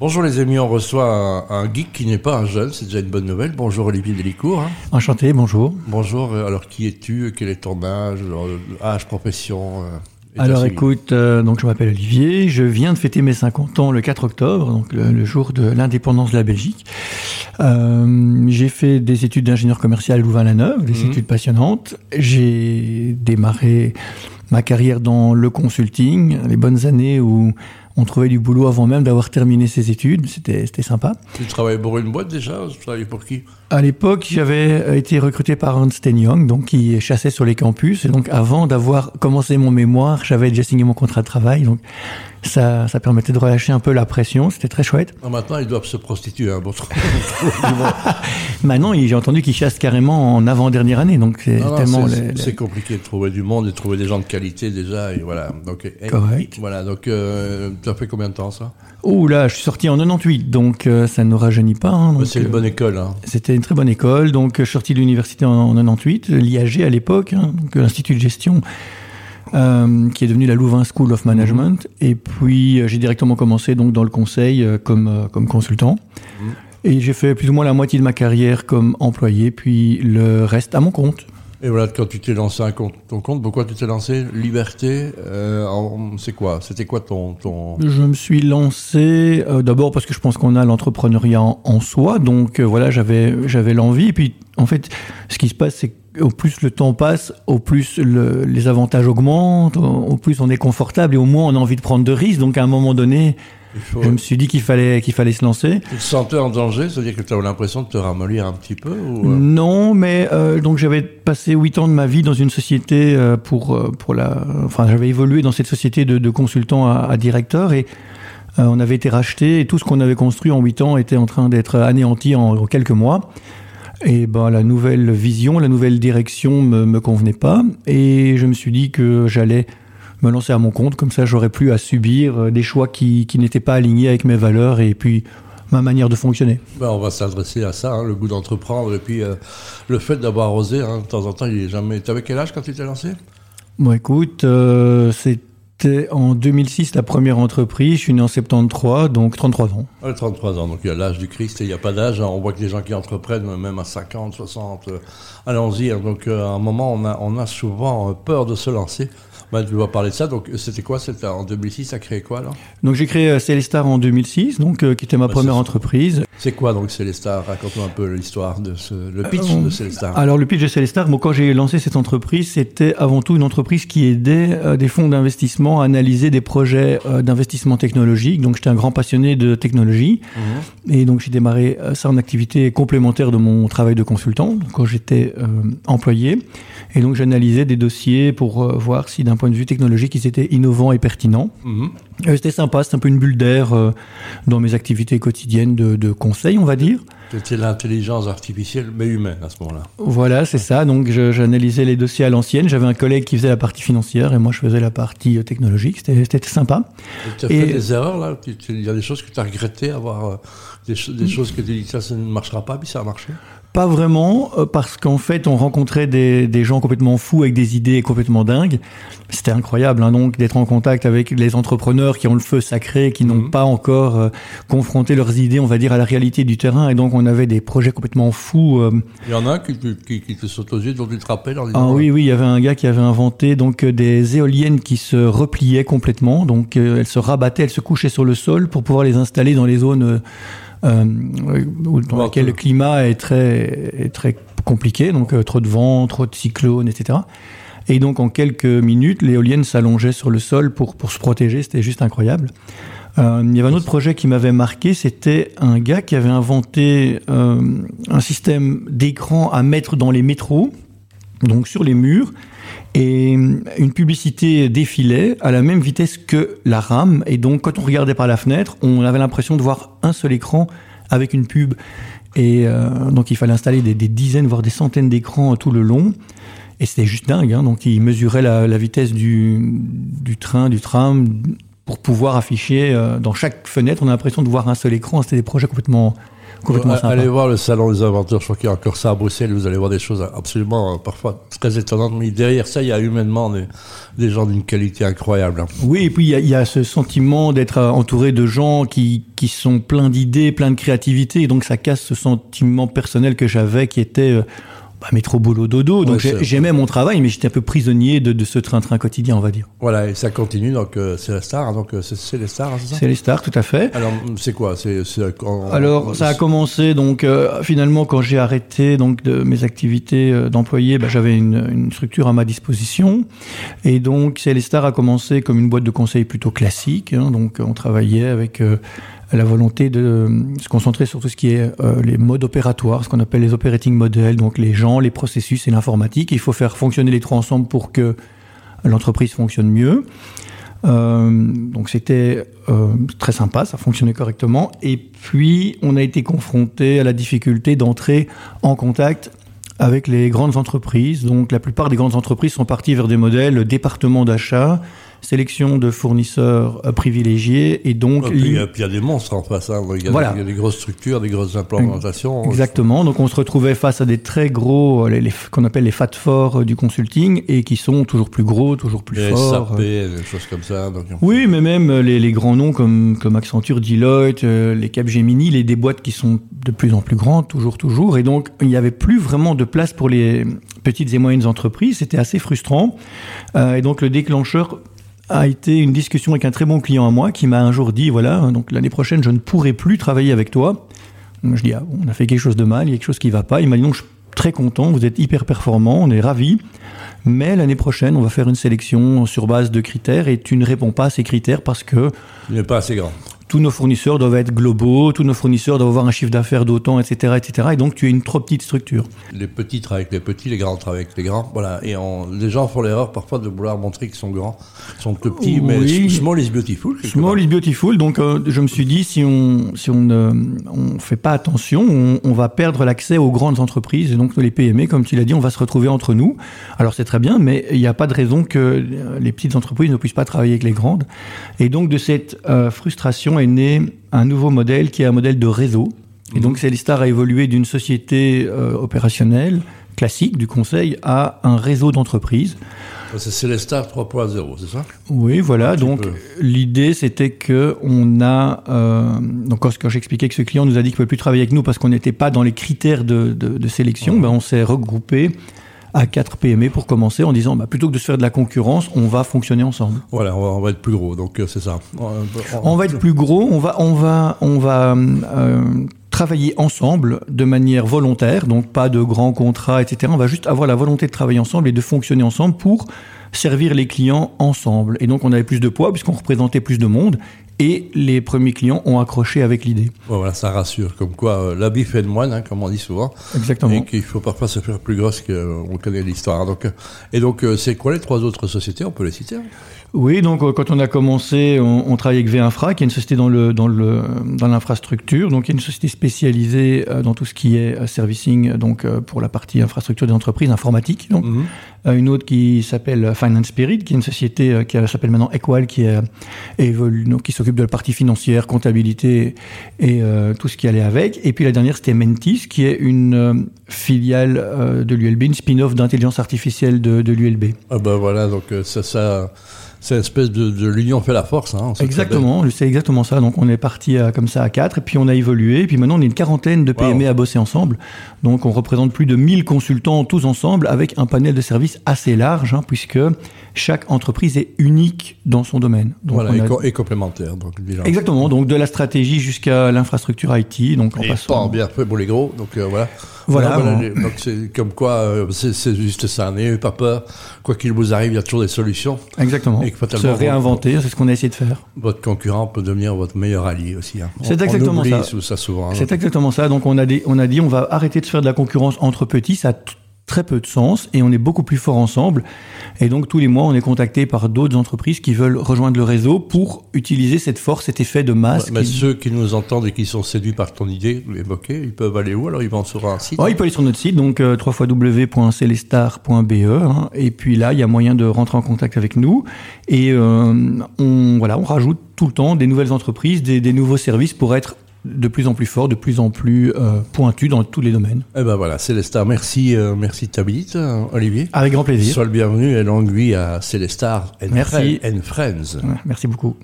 Bonjour les amis, on reçoit un, un geek qui n'est pas un jeune, c'est déjà une bonne nouvelle. Bonjour Olivier Delicourt. hein. Enchanté, bonjour. Bonjour, euh, alors qui es-tu Quel est ton âge euh, Âge, profession euh, Alors écoute, euh, donc je m'appelle Olivier, je viens de fêter mes 50 ans le 4 octobre, donc le, le jour de l'indépendance de la Belgique. Euh, j'ai fait des études d'ingénieur commercial à Louvain-la-Neuve, des Mhm. études passionnantes. J'ai démarré ma carrière dans le consulting, les bonnes années où on trouvait du boulot avant même d'avoir terminé ses études, c'était c'était sympa. Tu travailles pour une boîte déjà Tu travailles pour qui? À l'époque, j'avais euh, été recruté par Ernst Young, donc qui chassait sur les campus. Et donc, avant d'avoir commencé mon mémoire, j'avais déjà signé mon contrat de travail. Donc, ça, ça permettait de relâcher un peu la pression. C'était très chouette. Ah, Maintenant, ils doivent se prostituer. Hein, trouver- Maintenant, j'ai entendu qu'ils chassent carrément en avant-dernière année. Donc, c'est tellement. les- compliqué de trouver du monde et de trouver des gens de qualité déjà. Et voilà. Donc, et- Correct. Voilà. Donc, euh, as fait combien de temps ça? Ouh là, je suis sorti en 98, donc euh, ça ne nous rajeunit pas. hein, C'est une euh, bonne école. Hein. C'était une très bonne école. Donc, je suis sorti de l'université en, en 98, l'IAG à l'époque, hein, donc l'Institut de gestion, euh, qui est devenu la Louvain School of Management. Et puis, euh, j'ai directement commencé donc dans le conseil euh, comme, euh, comme consultant. Mhm. Et j'ai fait plus ou moins la moitié de ma carrière comme employé, puis le reste à mon compte. Et voilà, quand tu t'es lancé ton compte, pourquoi tu t'es lancé Liberté, euh, c'est quoi? C'était quoi ton, ton... Je me suis lancé euh, d'abord parce que je pense qu'on a l'entrepreneuriat en, soi, donc euh, voilà, j'avais j'avais l'envie. Et puis en fait, ce qui se passe, c'est qu'au plus le temps passe, au plus le- les avantages augmentent, au, au plus on est confortable et au moins on a envie de prendre de risques. Donc à un moment donné, faut- je me suis dit qu'il fallait qu'il fallait se lancer. Tu te sentais en danger C'est-à-dire que tu as l'impression de te ramollir un petit peu ou, euh, Non, mais euh, donc j'avais passé huit ans de ma vie dans une société euh, pour pour la, enfin j'avais évolué dans cette société de, de consultant à, à directeur et euh, on avait été racheté et tout ce qu'on avait construit en huit ans était en train d'être anéanti en, en quelques mois. Et ben la nouvelle vision, la nouvelle direction me, me convenait pas et je me suis dit que j'allais me lancer à mon compte comme ça j'aurais plus à subir euh, des choix qui qui n'étaient pas alignés avec mes valeurs et puis ma manière de fonctionner. ben, on va s'adresser à ça, hein, le goût d'entreprendre et puis euh, le fait d'avoir osé. hein, de temps en temps, il est jamais. Tu avais quel âge quand tu t'es lancé? Bon, écoute, euh, c'était en 2006 la première entreprise. Je suis né en 73, donc 33 ans. Ouais, 33 ans, donc il y a l'âge du Christ et il n'y a pas d'âge. On voit que les gens qui entreprennent, même à 50, 60, euh, allons-y. Donc euh, à un moment, on a, on a souvent euh, peur de se lancer. Ben, tu vas parler de ça. Donc c'était quoi? C'était en 2006, ça créé quoi là Donc j'ai créé euh, Célestar en 2006, donc euh, qui était ma Bah, première entreprise. C'est quoi donc Célestar? Raconte-nous un peu l'histoire de ce, le pitch Euh, de Célestar. Alors le pitch de Célestar, bon, quand j'ai lancé cette entreprise, c'était avant tout une entreprise qui aidait des fonds d'investissement à analyser des projets euh, d'investissement technologique. Donc j'étais un grand passionné de technologie. Mhm. Et donc j'ai démarré euh, ça en activité complémentaire de mon travail de consultant quand j'étais euh, employé. Et donc j'analysais des dossiers pour euh, voir si d'un point de vue technologique ils étaient innovants et pertinents. Mhm. Euh, c'était sympa, c'était un peu une bulle d'air euh, dans mes activités quotidiennes de, de conseil, on va dire. C'était l'intelligence artificielle, mais humaine à ce moment-là. Voilà, c'est ça. Donc j'analysais les dossiers à l'ancienne. J'avais un collègue qui faisait la partie financière et moi je faisais la partie technologique. C'était sympa. Tu as Et- fait des erreurs là? Il y a des choses que tu as regrettées, avoir des, des choses que tu dis ça, ça ne marchera pas, puis ça a marché? Pas vraiment, euh, parce qu'en fait, on rencontrait des, des gens complètement fous avec des idées complètement dingues. C'était incroyable, hein, donc, d'être en contact avec les entrepreneurs qui ont le feu sacré, qui n'ont Mhm. pas encore euh, confronté leurs idées, on va dire, à la réalité du terrain. Et donc, on avait des projets complètement fous. euh. Il y en a un qui, te- qui, qui te saute aux yeux, dont tu te rappelles Ah oui, oui, il y avait un gars qui avait inventé donc des éoliennes qui se repliaient complètement. Donc, euh, elles se rabattaient, elles se couchaient sur le sol pour pouvoir les installer dans les zones euh, euh, dans Bon, lesquelles que- le climat est très, est très compliqué. Donc, euh, trop de vent, trop de cyclones, etc. Et donc, en quelques minutes, l'éolienne s'allongeait sur le sol pour, pour se protéger. C'était juste incroyable. Euh, il y avait un autre projet qui m'avait marqué, c'était un gars qui avait inventé euh, un système d'écran à mettre dans les métros, donc sur les murs, et une publicité défilait à la même vitesse que la rame. Et donc, quand on regardait par la fenêtre, on avait l'impression de voir un seul écran avec une pub. Et euh, donc, il fallait installer des, dizaines, voire des centaines d'écrans tout le long. Et c'était juste dingue. Hein. Donc, il mesurait la, vitesse du, train, du tram, pour pouvoir afficher euh, dans chaque fenêtre, on a l'impression de voir un seul écran. C'était des projets complètement, complètement Euh. Allez voir le salon des inventeurs, je crois qu'il y a encore ça à Bruxelles, vous allez voir des choses absolument euh, parfois très étonnantes, mais derrière ça, il y a humainement des, des gens d'une qualité incroyable. hein. Oui, et puis il y, a- il y a ce sentiment d'être euh, entouré de gens qui, qui sont pleins d'idées, pleins de créativité, et donc ça casse ce sentiment personnel que j'avais qui était euh, bah, métro boulot dodo. Donc Ouais, j'ai- c'est- j'aimais mon travail, mais j'étais un peu prisonnier de, de ce train-train quotidien, on va dire. Voilà, et ça continue, donc euh, c'est la star, donc euh, c'est c'est les stars, c'est ça? C'est les stars, tout à fait. Alors, c'est quoi? C'est c'est quand- Alors, ça a commencé donc euh, finalement quand j'ai arrêté donc de mes activités euh, d'employé, bah, j'avais une, une structure à ma disposition et donc Célestar a commencé comme une boîte de conseil plutôt classique. hein. donc, on travaillait avec la volonté de euh, se concentrer sur tout ce qui est euh, les modes opératoires, ce qu'on appelle les operating models, donc les gens, les processus et l'informatique. Il faut faire fonctionner les trois ensemble pour que l'entreprise fonctionne mieux. Euh, donc c'était très sympa, ça fonctionnait correctement. Et puis on a été confronté à la difficulté d'entrer en contact avec les grandes entreprises. Donc la plupart des grandes entreprises sont parties vers des modèles département d'achat, sélection de fournisseurs euh, privilégiés et donc Et puis, il y a- puis il y a des monstres en face, hein. il, y a Voilà. des, il y a des grosses structures, des grosses implémentations. Exactement. Donc on se retrouvait face à des très gros, euh, les, les- qu'on appelle les fat forts euh, du consulting et qui sont toujours plus gros, toujours plus Les forts. SAP, des choses comme ça. Donc, Oui, mais même les, les grands noms comme, comme Accenture, Deloitte, les Capgemini, les des boîtes qui sont de plus en plus grandes, toujours, toujours. Et donc, il n'y avait plus vraiment de place pour les petites et moyennes entreprises. C'était assez frustrant. Euh, et donc, le déclencheur a été une discussion avec un très bon client à moi qui m'a un jour dit, voilà, donc l'année prochaine, je ne pourrai plus travailler avec toi. Je dis, ah, on a fait quelque chose de mal, il y a quelque chose qui ne va pas. Il m'a dit, non, je suis très content, vous êtes hyper performant, on est ravis. Mais l'année prochaine, on va faire une sélection sur base de critères et tu ne réponds pas à ces critères parce que il n'est pas assez grand. Tous nos fournisseurs doivent être globaux, tous nos fournisseurs doivent avoir un chiffre d'affaires d'autant, etc., etc. Et donc, tu es une trop petite structure. Les petits travaillent avec les petits, les grands travaillent avec les grands. Voilà. Et on, les gens font l'erreur parfois de vouloir montrer qu'ils sont grands. Ils sont tout petits, mais Oui. small is beautiful. Small part. is beautiful. Donc, euh, je me suis dit, si on si on ne on fait pas attention, on, on va perdre l'accès aux grandes entreprises et donc les PME, comme tu l'as dit, on va se retrouver entre nous. Alors, c'est très bien, mais il n'y a pas de raison que euh, les petites entreprises ne puissent pas travailler avec les grandes. Et donc, de cette euh, frustration est né un nouveau modèle qui est un modèle de réseau. Et donc, Célestar a évolué d'une société euh, opérationnelle classique du conseil à un réseau d'entreprises. C'est Célestar 3.0, c'est ça? Oui, voilà. Donc l'idée, c'était que on a euh, donc quand, quand j'expliquais que ce client nous a dit qu'il ne pouvait plus travailler avec nous parce qu'on n'était pas dans les critères de, de- de sélection, ben, on s'est regroupé à quatre PME pour commencer en disant bah, plutôt que de se faire de la concurrence, on va fonctionner ensemble. Voilà, on va, on va être plus gros, donc euh, c'est ça. On, On va être plus gros, on va, on va, on va euh, travailler ensemble de manière volontaire, donc pas de grands contrats, etc. On va juste avoir la volonté de travailler ensemble et de fonctionner ensemble pour servir les clients ensemble. Et donc on avait plus de poids puisqu'on représentait plus de monde et les premiers clients ont accroché avec l'idée. Voilà, ça rassure. Comme quoi, euh, l'habit fait de moine, hein, comme on dit souvent. Exactement. Et qu'il faut parfois se faire plus grosse qu'on connaît l'histoire. Donc, euh, et donc, euh, c'est quoi les trois autres sociétés? On peut les citer hein Oui, donc euh, quand on a commencé, on, on travaillait avec V-Infra, qui est une société dans le dans le dans l'infrastructure, donc qui est une société spécialisée euh, dans tout ce qui est euh, servicing, donc euh, pour la partie infrastructure des entreprises. Donc. Euh, une autre qui s'appelle Finance Spirit, qui est une société euh, qui euh, s'appelle maintenant Equal, qui qui s'occupe de la partie financière, comptabilité et euh, tout ce qui allait avec. Et puis la dernière, c'était Mentis, qui est une euh, filiale euh, de l'ULB, une spin-off d'intelligence artificielle de, de l'ULB. Ah ben voilà, donc euh, ça, ça c'est une espèce de, de l'union fait la force. Hein, Exactement, c'est exactement ça. Donc on est parti à- comme ça à quatre, et puis on a évolué, et puis maintenant on est une quarantaine de PME Wow. à bosser ensemble. Donc on représente plus de 1000 consultants tous ensemble, avec un panel de services assez large, hein, puisque chaque entreprise est unique dans son domaine. Donc, Voilà, et, a- co- et complémentaire. Donc. Exactement, donc de la stratégie jusqu'à l'infrastructure IT, donc en Et passant. pas bien fait pour les gros, donc euh, voilà. Voilà, bon. donc c'est comme quoi, euh, c'est c'est juste ça, n'ayez pas peur. Quoi qu'il vous arrive, il y a toujours des solutions. Exactement. Et Se réinventer, c'est ce qu'on a essayé de faire. Votre concurrent peut devenir votre meilleur allié aussi. hein. C'est exactement on ça. C'est exactement ça. Donc on a, des, on a dit on va arrêter de faire de la concurrence entre petits. Ça a très peu de sens et on est beaucoup plus fort ensemble. Et donc tous les mois, on est contacté par d'autres entreprises qui veulent rejoindre le réseau pour utiliser cette force, cet effet de masse. mais ceux qui nous entendent et qui sont séduits par ton idée, évoquée, ils peuvent aller où Alors? Ils vont sur un site? Ils peuvent aller sur notre site, donc euh, www.celestar.be. Hein, et puis là, il y a moyen de rentrer en contact avec nous. Et euh, on, voilà, on rajoute tout le temps des nouvelles entreprises, des, des nouveaux services pour être de plus en plus fort, de plus en plus euh, pointu dans tous les domaines. Eh ben voilà, Célestar, merci, euh, merci de ta visite, euh, Olivier. Avec grand plaisir. Sois le bienvenu et longue vie à Célestar and, merci. Friends. merci beaucoup.